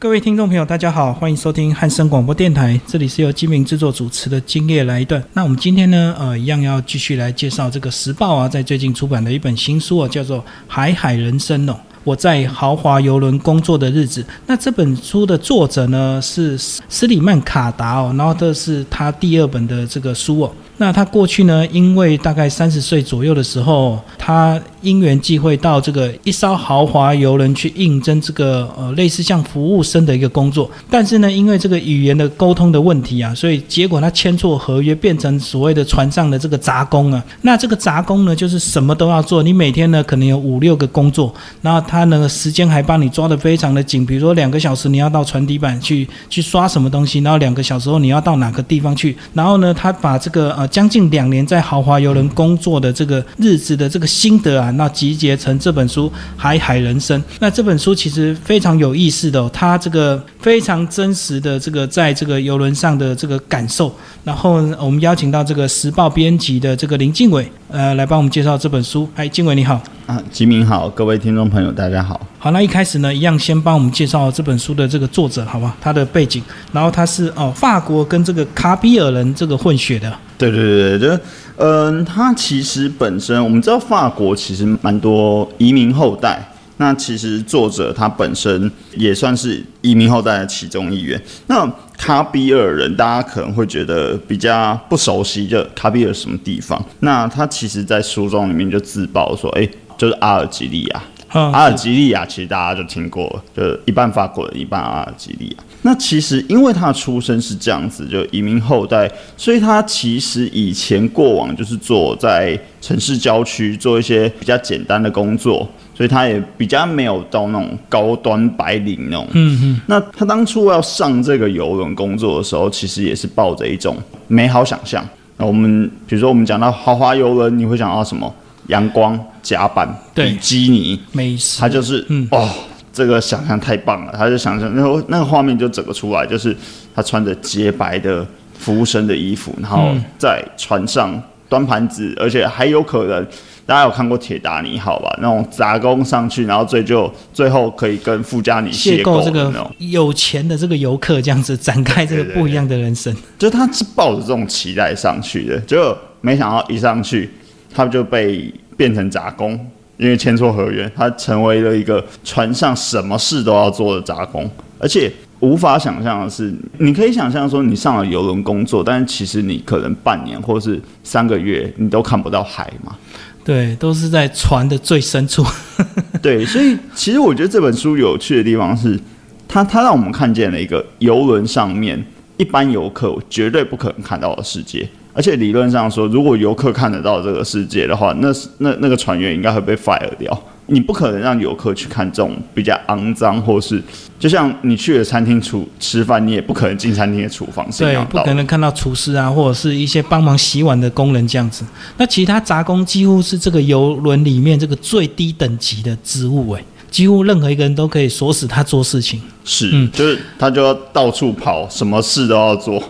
各位听众朋友，大家好，欢迎收听汉声广播电台，这里是由金明制作主持的《今夜来一段》。那我们今天呢，呃，一样要继续来介绍这个时报啊，在最近出版的一本新书啊，叫做《海海人生》哦。我在豪华游轮工作的日子。那这本书的作者呢是斯里曼卡达哦，然后这是他第二本的这个书哦。那他过去呢，因为大概三十岁左右的时候，他因缘际会到这个一艘豪华游轮去应征这个呃类似像服务生的一个工作，但是呢，因为这个语言的沟通的问题啊，所以结果他签错合约，变成所谓的船上的这个杂工啊。那这个杂工呢，就是什么都要做，你每天呢可能有五六个工作，然后他呢时间还帮你抓得非常的紧，比如说两个小时你要到船底板去去刷什么东西，然后两个小时后你要到哪个地方去，然后呢他把这个呃。将近两年在豪华游轮工作的这个日子的这个心得啊，那集结成这本书《海海人生》。那这本书其实非常有意思的，它这个非常真实的这个在这个游轮上的这个感受。然后我们邀请到这个时报编辑的这个林靖伟，呃，来帮我们介绍这本书。哎，金伟你好。啊，吉明好，各位听众朋友大家好。好，那一开始呢，一样先帮我们介绍这本书的这个作者，好吧？他的背景，然后他是哦，法国跟这个卡比尔人这个混血的。对对对对，就嗯，他其实本身我们知道法国其实蛮多移民后代，那其实作者他本身也算是移民后代的其中一员。那卡比尔人，大家可能会觉得比较不熟悉，就卡比尔什么地方？那他其实在书中里面就自曝说，哎，就是阿尔及利亚。阿尔及利亚其实大家就听过，就一半法国人，一半阿尔及利亚。那其实因为他的出身是这样子，就移民后代，所以他其实以前过往就是做在城市郊区做一些比较简单的工作，所以他也比较没有到那种高端白领那种。嗯嗯。那他当初要上这个游轮工作的时候，其实也是抱着一种美好想象。那我们比如说我们讲到豪华游轮，你会想到什么？阳光甲板比基尼，他就是嗯。哦，这个想象太棒了，他就想象，然后那个画面就整个出来，就是他穿着洁白的服务生的衣服，然后在船上端盘子，而且还有可能，大家有看过《铁达尼号》吧？那种杂工上去，然后最就最后可以跟富家女邂逅这个有钱的这个游客，这样子展开这个不一样的人生。就他是抱着这种期待上去的，就没想到一上去。他就被变成杂工，因为签错合约，他成为了一个船上什么事都要做的杂工。而且无法想象的是，你可以想象说，你上了游轮工作，但是其实你可能半年或是三个月，你都看不到海嘛？对，都是在船的最深处。对，所以其实我觉得这本书有趣的地方是，它它让我们看见了一个游轮上面一般游客绝对不可能看到的世界。而且理论上说，如果游客看得到这个世界的话，那那那个船员应该会被 fire 掉。你不可能让游客去看这种比较肮脏，或是就像你去了餐厅厨吃饭，你也不可能进餐厅的厨房是一样对，不可能看到厨师啊，或者是一些帮忙洗碗的工人这样子。那其他杂工几乎是这个游轮里面这个最低等级的职务，诶。几乎任何一个人都可以锁死他做事情，是，嗯，就是他就要到处跑，什么事都要做，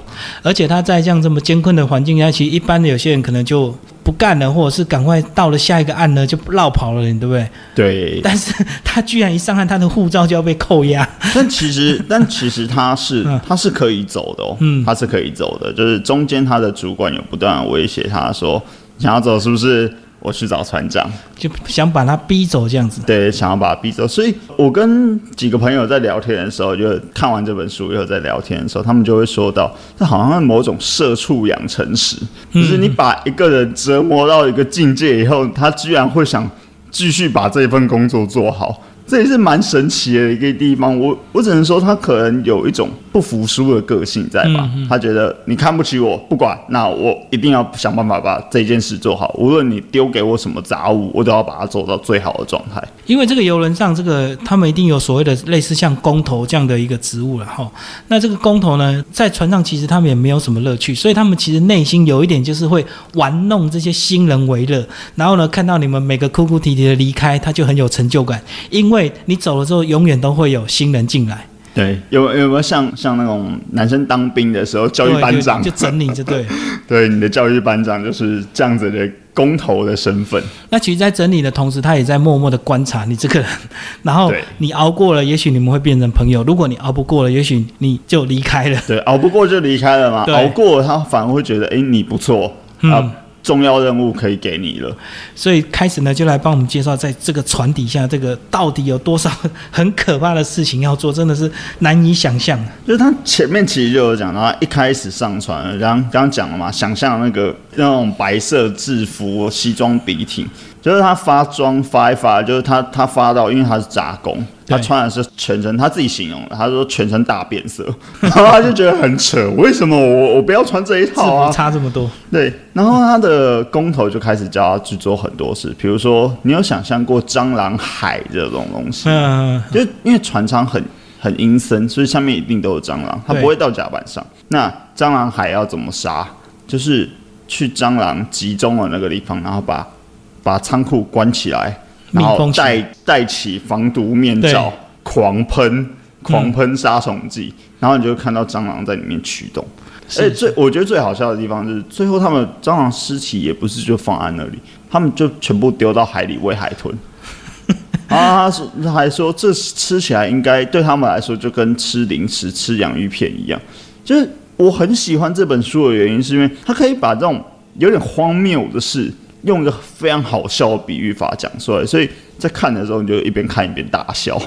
而且他在这样这么艰困的环境下，其实一般的有些人可能就不干了，或者是赶快到了下一个案呢就绕跑了，对不对？对。但是他居然一上岸，他的护照就要被扣押。但其实，但其实他是 他是可以走的哦，嗯，他是可以走的，就是中间他的主管有不断威胁他说，想要走是不是？我去找船长，就想把他逼走这样子。对，想要把他逼走。所以我跟几个朋友在聊天的时候，就看完这本书以后在聊天的时候，他们就会说到，这好像某种社畜养成史，就是你把一个人折磨到一个境界以后，他居然会想继续把这份工作做好。这也是蛮神奇的一个地方，我我只能说他可能有一种不服输的个性在吧？他觉得你看不起我，不管，那我一定要想办法把这件事做好，无论你丢给我什么杂物，我都要把它做到最好的状态。因为这个游轮上，这个他们一定有所谓的类似像工头这样的一个职务了哈。那这个工头呢，在船上其实他们也没有什么乐趣，所以他们其实内心有一点就是会玩弄这些新人为乐，然后呢，看到你们每个哭哭啼啼的离开，他就很有成就感，因为。你走了之后，永远都会有新人进来。对，有有没有像像那种男生当兵的时候，教育班长？就整你，就对，对，你的教育班长就是这样子的工头的身份。那其实，在整理的同时，他也在默默的观察你这个人。然后你熬过了，也许你们会变成朋友；如果你熬不过了，也许你就离开了。对，熬不过就离开了嘛，熬过了他反而会觉得，哎、你不错。嗯。啊，重要任务可以给你了。所以开始呢，就来帮我们介绍，在这个船底下，这个到底有多少很可怕的事情要做，真的是难以想象。就是他前面其实就有讲到，他一开始上船，刚刚刚讲了嘛，想象那个那种白色制服、西装笔挺，就是他发装发一发，就是他他发到，因为他是杂工，对他穿的是全身，他自己形容的，他说全身大变色，然后他就觉得很扯，为什么我我不要穿这一套啊？差这么多，对，然后他的工头就开始教他去做很多事，比如说，你有想象过蟑螂海这种东西？嗯，就因为船舱很很阴森，所以下面一定都有蟑螂，它不会到甲板上。那蟑螂海要怎么杀？就是去蟑螂集中的那个地方，然后把把仓库关起来，然后戴戴起防毒面罩，狂喷狂喷杀虫剂，然后你就看到蟑螂在里面驱动。是而且最我觉得最好笑的地方就是，最后他们蟑螂尸体也不是就放在那里，他们就全部丢到海里喂海豚。啊，他说他还说这吃起来应该对他们来说就跟吃零食、吃洋芋片一样。就是我很喜欢这本书的原因，是因为它可以把这种有点荒谬的事，用一个非常好笑的比喻法讲出来，所以在看的时候你就一边看一边大笑。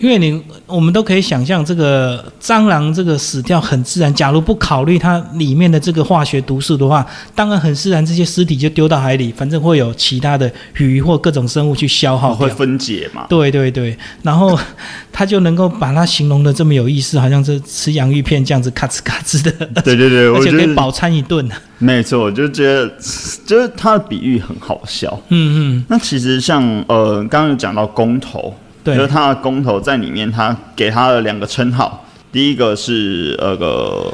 因为你我们都可以想象，这个蟑螂这个死掉很自然。假如不考虑它里面的这个化学毒素的话，当然很自然，这些尸体就丢到海里，反正会有其他的鱼或各种生物去消耗会。分解嘛？对对对，然后他就能够把它形容的这么有意思，好像是吃洋芋片这样子咔哧咔哧的，对对对，而且可以饱餐一顿。没错，我就觉得就是他的比喻很好笑。嗯嗯，那其实像呃，刚刚有讲到公投，对就是他的公投在里面，他给他的两个称号，第一个是那个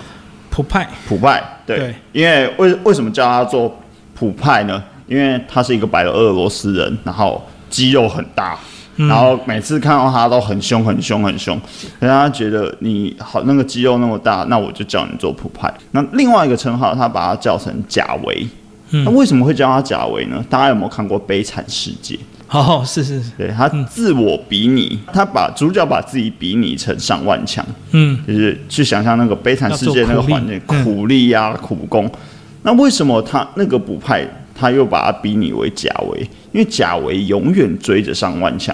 普派，普派，对，对因为为为什么叫他做普派呢？因为他是一个白俄罗斯人，然后肌肉很大，嗯然后每次看到他都很凶、很凶、很凶，让他觉得你好那个肌肉那么大，那我就叫你做普派。那另外一个称号，他把他叫成贾维。嗯那为什么会叫他贾维呢？大家有没有看过《悲惨世界》？哦，是是是，对他自我比拟，他把主角把自己比拟成上万强，嗯，就是去想象那个悲惨世界那个环境，苦力呀、苦工。那为什么他那个补派他又把他比拟为贾维？因为贾维永远追着上万强，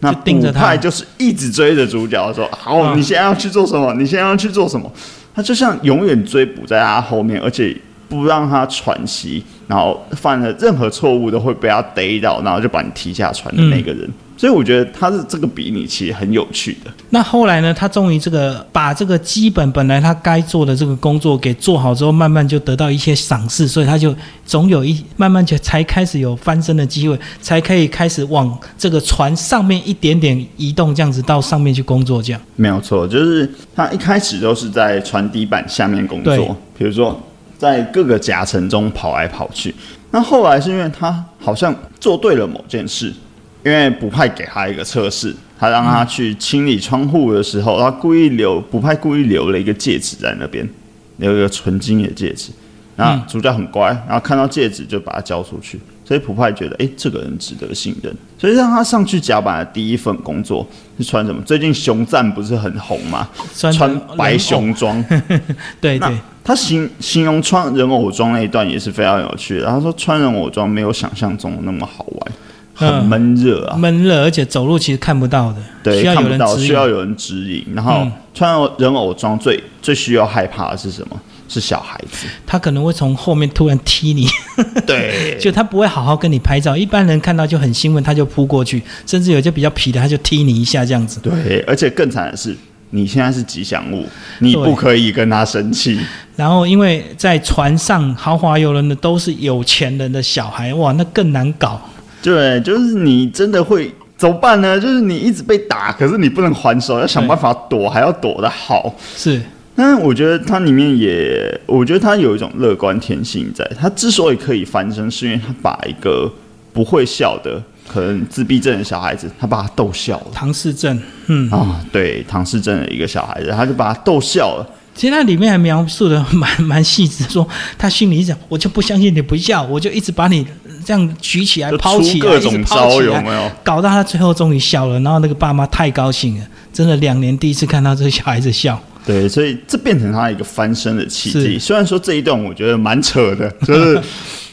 那就盯着他补派就是一直追着主角说：“好，嗯你现在要去做什么？你现在要去做什么？”他就像永远追捕在他后面，而且不让他喘息，然后犯了任何错误都会被他逮到，然后就把你踢下船的那个人。所以我觉得他是这个比拟其实很有趣的。那后来呢？他终于这个把这个基本本来他该做的这个工作给做好之后，慢慢就得到一些赏识，所以他就总有一慢慢就才开始有翻身的机会，才可以开始往这个船上面一点点移动，这样子到上面去工作。这样，没有错，就是他一开始都是在船底板下面工作，比如说在各个夹层中跑来跑去。那后来是因为他好像做对了某件事，因为补派给他一个测试，他让他去清理窗户的时候，他故意留补派故意留了一个戒指在那边，留一个纯金的戒指。那主角很乖，然后看到戒指就把它交出去，所以普派觉得，哎、这个人值得信任，所以让他上去甲板的第一份工作是穿什么？最近熊赞不是很红吗？穿穿白熊装。对对，他形形容穿人偶装那一段也是非常有趣的。他说穿人偶装没有想象中那么好玩，很嗯闷热啊。闷热，而且走路其实看不到的，对，看不到。需要有人指引。然后嗯穿人偶装最最需要害怕的是什么？是小孩子。他可能会从后面突然踢你，对，就他不会好好跟你拍照。一般人看到就很兴奋，他就扑过去，甚至有些比较皮的，他就踢你一下这样子。对，而且更惨的是，你现在是吉祥物，你不可以跟他生气。然后因为在船上豪华游轮的都是有钱人的小孩，哇，那更难搞。对，就是你真的会怎么办呢？就是你一直被打，可是你不能还手，要想办法躲，还要躲得好。是，但我觉得它里面也，我觉得它有一种乐观天性在。它之所以可以翻身，是因为它把一个不会笑的、可能自闭症的小孩子，他把他逗笑了。唐氏症，嗯，啊，对，唐氏症的一个小孩子，他就把他逗笑了。其实它里面还描述的蛮蛮细致，说他心里想，我就不相信你不笑，我就一直把你这样举起来、抛起来，各种招，有没有？搞到他最后终于笑了。然后那个爸妈太高兴了，真的两年第一次看到这个小孩子笑。对，所以这变成他一个翻身的契机。是虽然说这一段我觉得蛮扯的，就是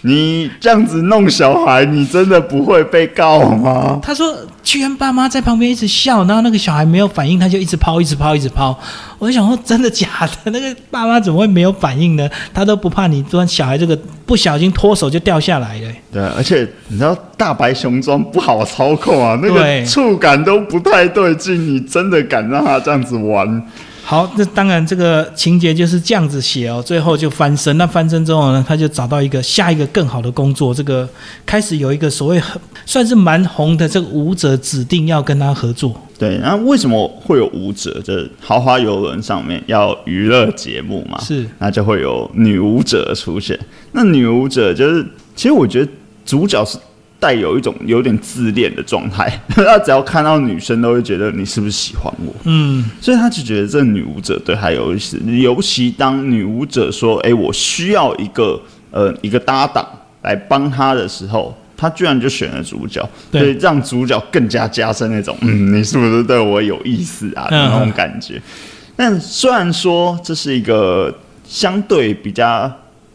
你这样子弄小孩，你真的不会被告吗？他说，居然爸妈在旁边一直笑，然后那个小孩没有反应，他就一直抛，一直抛，一直抛。我就想说，真的假的？那个爸妈怎么会没有反应呢？他都不怕你，突然小孩这个不小心脱手就掉下来了。对，而且你知道大白熊装不好操控啊，那对个触感都不太对劲，你真的敢让他这样子玩？好，那当然这个情节就是这样子写哦，最后就翻身。那翻身之后呢，他就找到一个下一个更好的工作，这个开始有一个所谓很算是蛮红的这个舞者指定要跟他合作。对，那为什么会有舞者？就是豪华游轮上面要娱乐节目嘛，是那就会有女舞者出现。那女舞者就是，其实我觉得主角是带有一种有点自恋的状态，他只要看到女生都会觉得你是不是喜欢我，嗯，所以他就觉得这女舞者对他有意思。尤其当女舞者说：“哎、我需要一个呃一个搭档来帮他的时候。”他居然就选了主角，对所以让主角更加加深那种，嗯，你是不是对我有意思啊那种感觉。但虽然说这是一个相对比较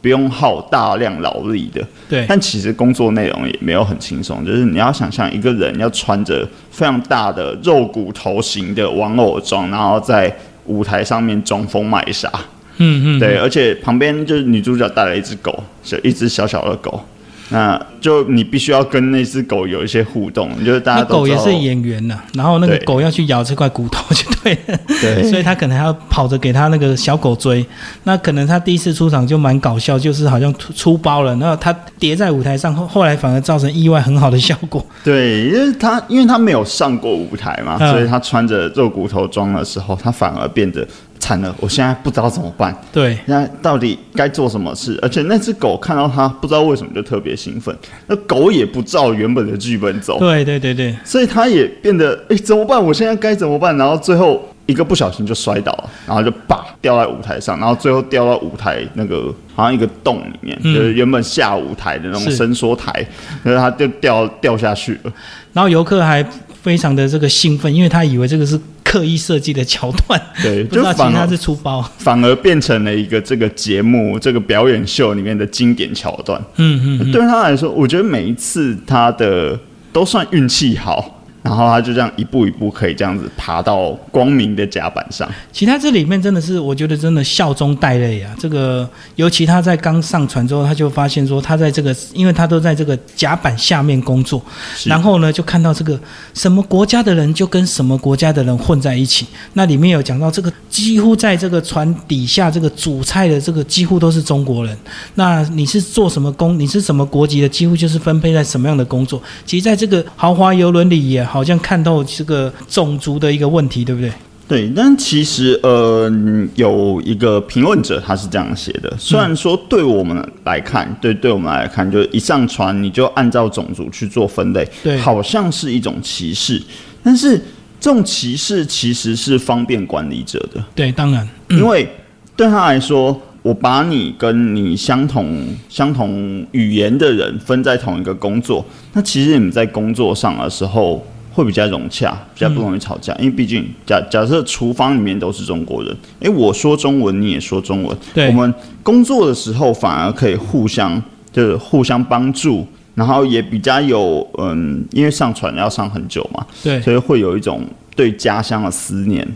不用耗大量劳力的，对，但其实工作内容也没有很轻松，就是你要想象一个人要穿着非常大的肉骨头型的玩偶装，然后在舞台上面装疯卖傻，嗯嗯，对，而且旁边就是女主角带了一只狗，是一只小小的狗，那就你必须要跟那只狗有一些互动，就是大家狗也是演员呐、然后那个狗要去咬这块骨头就对了，对 所以他可能还要跑着给他那个小狗追。那可能他第一次出场就蛮搞笑，就是好像出出包了，然后他叠在舞台上，后后来反而造成意外很好的效果。对，因为他因为他没有上过舞台嘛，嗯所以他穿着肉骨头装的时候，他反而变得惨了。我现在不知道怎么办，对，那到底该做什么事？而且那只狗看到它，不知道为什么就特别兴奋。那狗也不照原本的剧本走，对对对对，所以它也变得哎、怎么办？我现在该怎么办？然后最后一个不小心就摔倒了，然后就叭掉在舞台上，然后最后掉到舞台那个好像一个洞里面，嗯就是原本下舞台的那种伸缩台，然后他就掉掉下去了。然后游客还非常的这个兴奋，因为他以为这个是刻意设计的桥段，对，就反而是粗包。反而变成了一个这个节目、这个表演秀里面的经典桥段。嗯嗯嗯，对他来说，我觉得每一次他的都算运气好，然后他就这样一步一步可以这样子爬到光明的甲板上。其他这里面真的是，我觉得真的笑中带泪啊。这个尤其他在刚上船之后，他就发现说，他在这个，因为他都在这个甲板下面工作，然后呢，就看到这个什么国家的人就跟什么国家的人混在一起。那里面有讲到这个，几乎在这个船底下这个主菜的这个几乎都是中国人。那你是做什么工？你是什么国籍的？几乎就是分配在什么样的工作。其实，在这个豪华游轮里，也好像看到这个种族的一个问题，对不对？对，但其实呃，有一个评论者他是这样写的，虽然说对我们来看，对对我们来看，就一上船你就按照种族去做分类，对。好像是一种歧视，但是这种歧视其实是方便管理者的，对，当然，因为对他来说，我把你跟你相同相同语言的人分在同一个工作，那其实你们在工作上的时候会比较融洽，比较不容易吵架，因为毕竟假假设厨房里面都是中国人，诶，我说中文，你也说中文，对我们工作的时候反而可以互相就是互相帮助。然后也比较有嗯，因为上船要上很久嘛，对。所以会有一种对家乡的思念。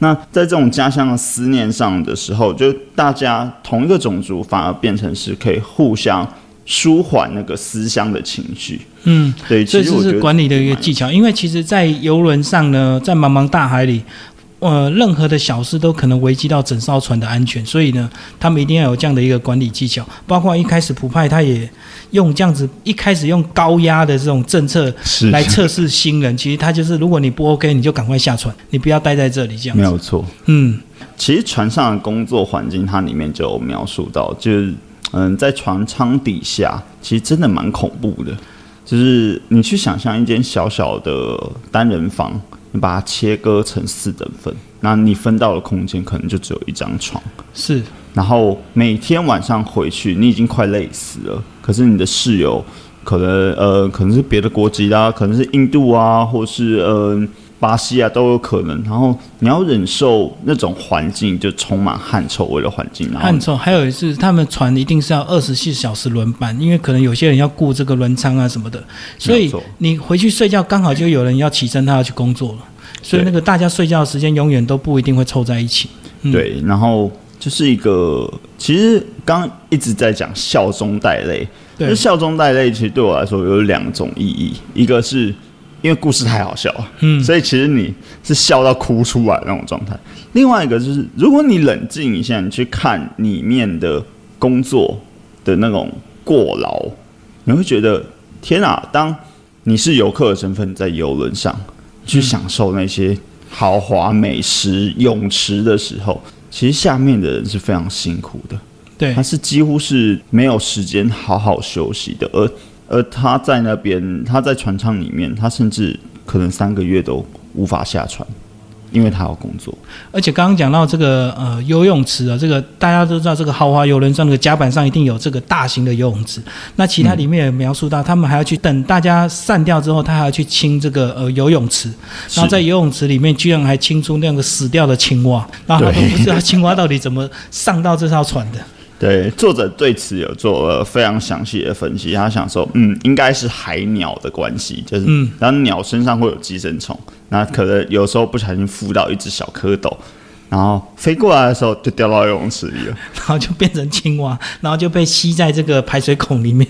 那在这种家乡的思念上的时候，就大家同一个种族反而变成是可以互相舒缓那个思乡的情绪。嗯，对，所以这其实我觉得是管理的一个技巧，因为其实，在游轮上呢，在茫茫大海里，呃，任何的小事都可能危及到整艘船的安全，所以呢，他们一定要有这样的一个管理技巧。包括一开始普派他也用这样子，一开始用高压的这种政策来测试新人，其实他就是，如果你不 OK，你就赶快下船，你不要待在这里这样子。没有错。嗯，其实船上的工作环境，它里面就有描述到，就是嗯，在船舱底下，其实真的蛮恐怖的。就是你去想象一间小小的单人房，你把它切割成四等份，那你分到的空间可能就只有一张床。是，然后每天晚上回去，你已经快累死了，可是你的室友可能呃可能是别的国籍啦，可能是印度啊，或是呃巴西啊都有可能。然后你要忍受那种环境，就充满汗臭味的环境，然后汗臭，还有一次他们船一定是要二十四小时轮班，因为可能有些人要顾这个轮舱啊什么的，所以你回去睡觉刚好就有人要起身，他要去工作了，所以那个大家睡觉的时间永远都不一定会凑在一起。嗯对，然后就是一个，其实刚刚一直在讲笑中带泪，对就笑中带泪，其实对我来说有两种意义，一个是因为故事太好笑了，嗯所以其实你是笑到哭出来那种状态；另外一个就是，如果你冷静一下，你去看里面的工作的那种过劳，你会觉得天啊！当你是游客的身份在游轮上去享受那些豪华美食、泳池的时候，其实下面的人是非常辛苦的。对他是几乎是没有时间好好休息的，而而他在那边，他在船舱里面，他甚至可能三个月都无法下船，因为他要工作。而且刚刚讲到这个呃游泳池啊，这个大家都知道，这个豪华游轮上那个甲板上一定有这个大型的游泳池。那其他里面也描述到，他们还要去等大家散掉之后，他还要去清这个呃游泳池，然后在游泳池里面居然还清出那个死掉的青蛙，然后他都不知道青蛙到底怎么上到这艘船的。对，作者对此有做了非常详细的分析。他想说，嗯，应该是海鸟的关系，就是，嗯然后鸟身上会有寄生虫，那可能有时候不小心附到一只小蝌蚪，然后飞过来的时候就掉到游泳池里了。然后就变成青蛙，然后就被吸在这个排水孔里面。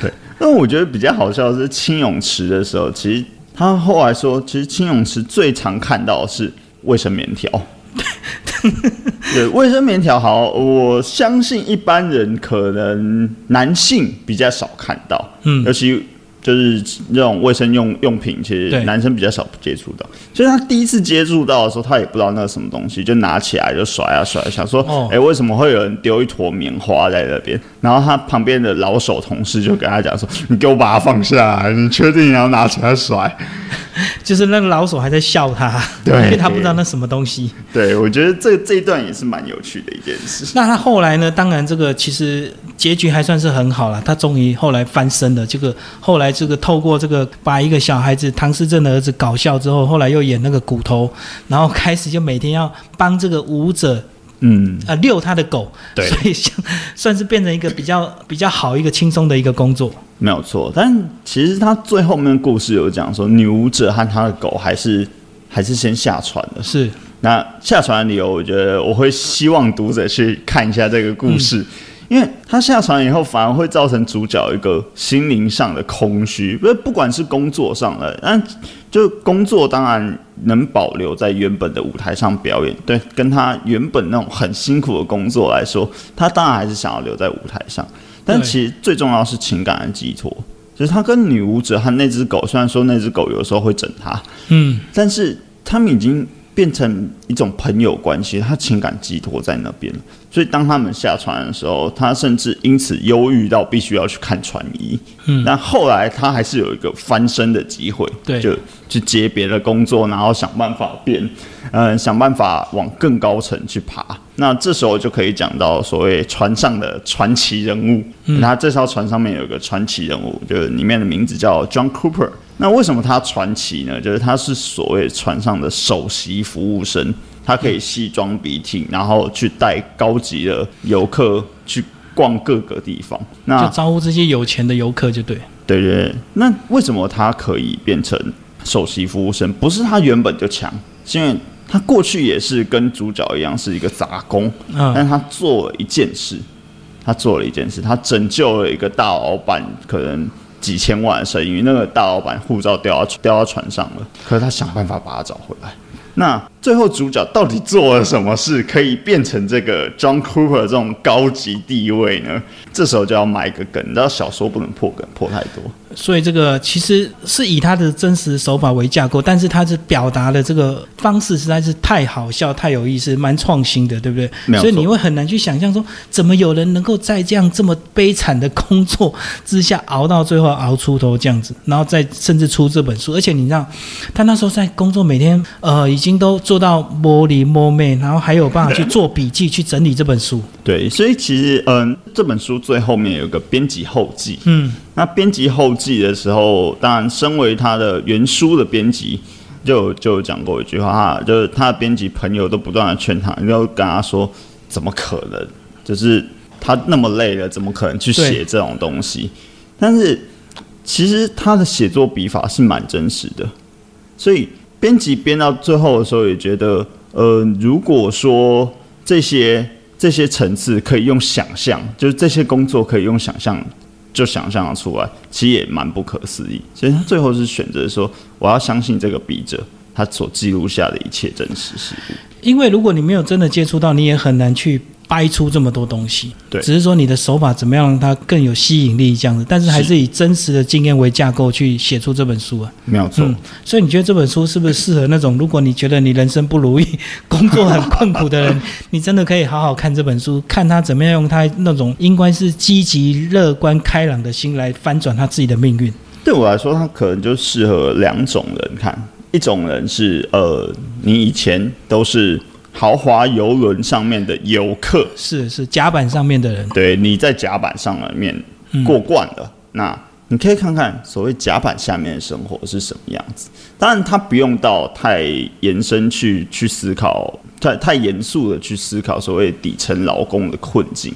对，那我觉得比较好笑的是清泳池的时候，其实他后来说，其实清泳池最常看到的是卫生棉条。对，卫生棉条好，我相信一般人可能男性比较少看到，嗯尤其就是那种卫生用用品，其实男生比较少接触到。所以他第一次接触到的时候，他也不知道那是什么东西，就拿起来就甩啊甩，想说，哎、哦为什么会有人丢一坨棉花在那边？然后他旁边的老手同事就跟他讲说：“你给我把它放下来，你确定你要拿起来甩 就是那个老手还在笑他，对因为他不知道那什么东西。？”对，我觉得这这一段也是蛮有趣的一件事。那他后来呢？当然，这个其实结局还算是很好了。他终于后来翻身了。这个后来这个透过这个把一个小孩子唐诗正的儿子搞笑之后，后来又演那个骨头，然后开始就每天要帮这个舞者嗯，啊遛他的狗，对所以像算是变成一个比较比较好一个轻松的一个工作。没有错。但其实他最后面的故事有讲说，女舞者和他的狗还是还是先下船的。是，那下船的理由，我觉得我会希望读者去看一下这个故事，因为他下船以后，反而会造成主角一个心灵上的空虚，不是不管是工作上的，但就工作当然能保留在原本的舞台上表演，对，跟他原本那种很辛苦的工作来说，他当然还是想要留在舞台上，但其实最重要是情感的寄托。就是他跟女舞者和那只狗，虽然说那只狗有时候会整他，嗯，但是他们已经变成一种朋友关系，他情感寄托在那边了。所以当他们下船的时候，他甚至因此忧郁到必须要去看船医。嗯但后来他还是有一个翻身的机会，对就去接别的工作，然后想办法变，呃，想办法往更高层去爬。那这时候就可以讲到所谓船上的传奇人物。嗯那这艘船上面有一个传奇人物，就是里面的名字叫 John Cooper。那为什么他传奇呢？就是他是所谓船上的首席服务生，他可以西装笔挺，然后去带高级的游客去逛各个地方。那就招呼这些有钱的游客就对。对对对，那为什么他可以变成首席服务生？不是他原本就强，是因为他过去也是跟主角一样是一个杂工，嗯，但他做了一件事，他做了一件事，他拯救了一个大老板可能几千万的生意，那个大老板护照掉到掉到船上了，可是他想办法把它找回来。那最后主角到底做了什么事，可以变成这个 John Cooper 这种高级地位呢？这时候就要埋一个梗，你知道小说不能破梗，破太多。所以这个其实是以他的真实手法为架构，但是他是表达的这个方式实在是太好笑、太有意思、蛮创新的，对不对所以你会很难去想象说，怎么有人能够在这样这么悲惨的工作之下熬到最后熬出头这样子，然后再甚至出这本书。而且你知道，他那时候在工作，每天呃已经都做到摸里摸妹，然后还有办法去做笔记、去整理这本书。对，所以其实嗯，这本书最后面有个编辑后记。嗯，那编辑后记的时候，当然身为他的原书的编辑，就就讲过一句话，哈，就是他的编辑朋友都不断的劝他，然后跟他说，怎么可能？就是他那么累了，怎么可能去写这种东西？但是其实他的写作笔法是蛮真实的，所以编辑编到最后的时候也觉得，呃，如果说这些这些层次可以用想象，就是这些工作可以用想象就想象的出来，其实也蛮不可思议。所以他最后是选择说，我要相信这个笔者他所记录下的一切真实事物。因为如果你没有真的接触到，你也很难去。掰出这么多东西，对，只是说你的手法怎么样让它更有吸引力这样子，但是还是以真实的经验为架构去写出这本书啊，没有错。所以你觉得这本书是不是适合那种如果你觉得你人生不如意、工作很困苦的人，你真的可以好好看这本书，看他怎么样用他那种应该是积极、乐观、开朗的心来翻转他自己的命运。对我来说，他可能就适合两种人看，一种人是呃，你以前都是。豪华游轮上面的游客是是甲板上面的人，对，你在甲板上面过惯了，那你可以看看所谓甲板下面的生活是什么样子。当然，他不用到太延伸去去思考，太太严肃的去思考所谓底层劳工的困境。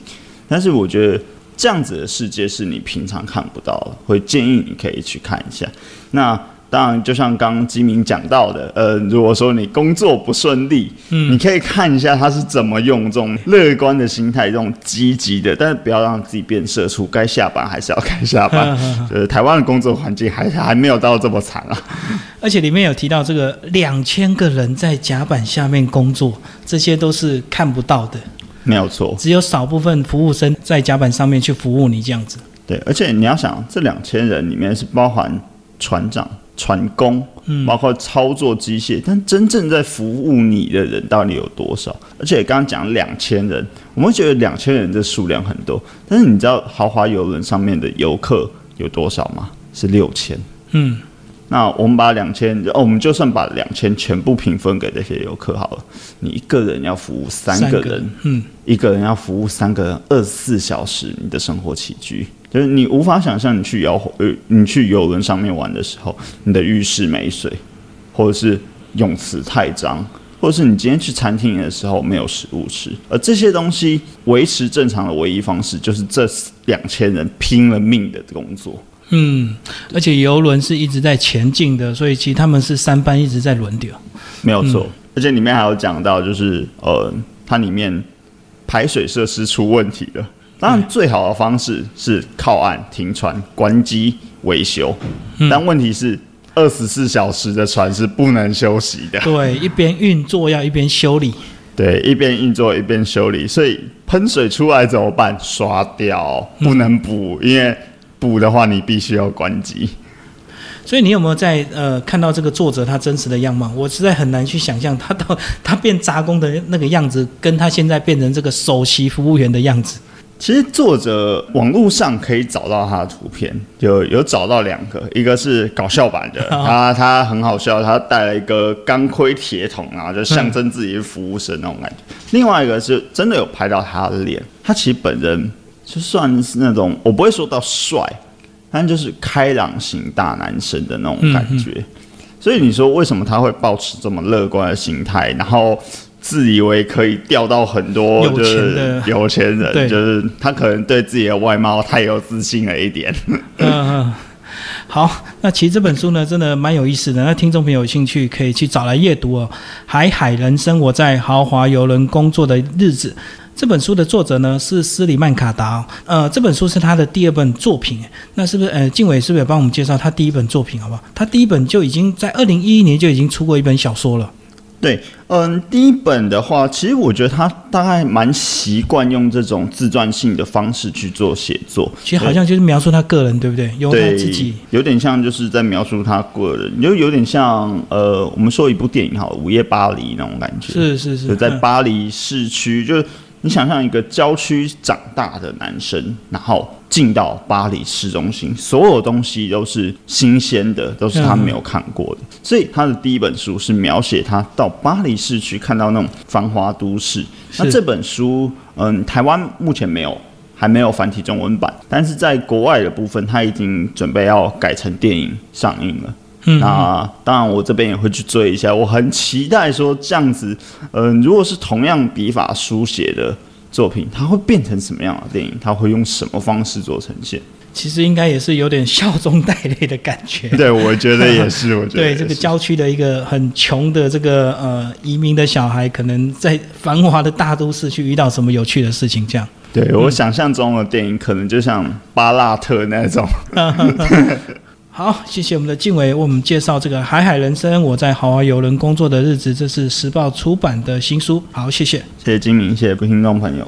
但是，我觉得这样子的世界是你平常看不到的，会建议你可以去看一下。那。当然，就像刚刚金明讲到的，呃，如果说你工作不顺利，嗯，你可以看一下他是怎么用这种乐观的心态，这种积极的，但是不要让自己变社畜，该下班还是要该下班。呃，台湾的工作环境还还没有到这么惨啊。而且里面有提到这个两千个人在甲板下面工作，这些都是看不到的，没有错，只有少部分服务生在甲板上面去服务你这样子。对，而且你要想，这两千人里面是包含船长。船工，嗯包括操作机械，但真正在服务你的人到底有多少？而且刚刚讲两千人，我们觉得两千人的数量很多，但是你知道豪华游轮上面的游客有多少吗？是六千。嗯，那我们把两千，哦，我们就算把两千全部平分给这些游客好了，你一个人要服务三个人，嗯，一个人要服务三个人，二十四小时，你的生活起居。就是你无法想象，你去游呃，你去游轮上面玩的时候，你的浴室没水，或者是泳池太脏，或者是你今天去餐厅的时候没有食物吃，而这些东西维持正常的唯一方式，就是这两千人拼了命的工作。嗯，而且游轮是一直在前进的，所以其实他们是三班一直在轮流。没有错，而且里面还有讲到，就是呃，它里面排水设施出问题了。当然，最好的方式是靠岸停船、关机维修。但问题是，二十四小时的船是不能休息的。对，一边运作要一边修理。对，一边运作一边修理，所以喷水出来怎么办？刷掉，不能补，因为补的话你必须要关机。所以你有没有在呃看到这个作者他真实的样貌？我实在很难去想象他到他变杂工的那个样子，跟他现在变成这个首席服务员的样子。其实作者网络上可以找到他的图片，就有找到两个，一个是搞笑版的，他他很好笑，他带了一个钢盔铁桶啊，就象征自己是服务生那种感觉。另外一个是真的有拍到他的脸，他其实本人就算是那种我不会说到帅，但就是开朗型大男生的那种感觉。所以你说为什么他会保持这么乐观的心态，然后？自以为可以钓到很多有钱的有钱人，就是他可能对自己的外貌太有自信了一点。嗯，好，那其实这本书呢，真的蛮有意思的。那听众朋友有兴趣可以去找来阅读哦。海海人生，我在豪华游轮工作的日子。这本书的作者呢是斯里曼卡达。呃，这本书是他的第二本作品。那是不是呃，静伟是不是也帮我们介绍他第一本作品好不好？他第一本就已经在二零一一年就已经出过一本小说了。对，嗯，第一本的话，其实我觉得他大概蛮习惯用这种自传性的方式去做写作。其实好像就是描述他个人，对不对？有他自己，有点像就是在描述他个人，就有点像呃，我们说一部电影哈，《午夜巴黎》那种感觉。是是是，在巴黎市区，就是你想象一个郊区长大的男生，然后进到巴黎市中心，所有东西都是新鲜的，都是他没有看过的。所以他的第一本书是描写他到巴黎市区看到那种繁华都市。那这本书，嗯，台湾目前没有，还没有繁体中文版，但是在国外的部分，他已经准备要改成电影上映了。那当然，我这边也会去追一下。我很期待说这样子，嗯，如果是同样笔法书写的作品，它会变成什么样的电影？它会用什么方式做呈现？其实应该也是有点笑中带泪的感觉。对，我觉得也是。我觉得对这个郊区的一个很穷的这个呃移民的小孩，可能在繁华的大都市去遇到什么有趣的事情？这样。对我想象中的电影，可能就像巴拉特那种。好，谢谢我们的静伟为我们介绍这个《海海人生》，我在豪华游轮工作的日子，这是时报出版的新书。好，谢谢，谢谢金明，谢谢听众朋友。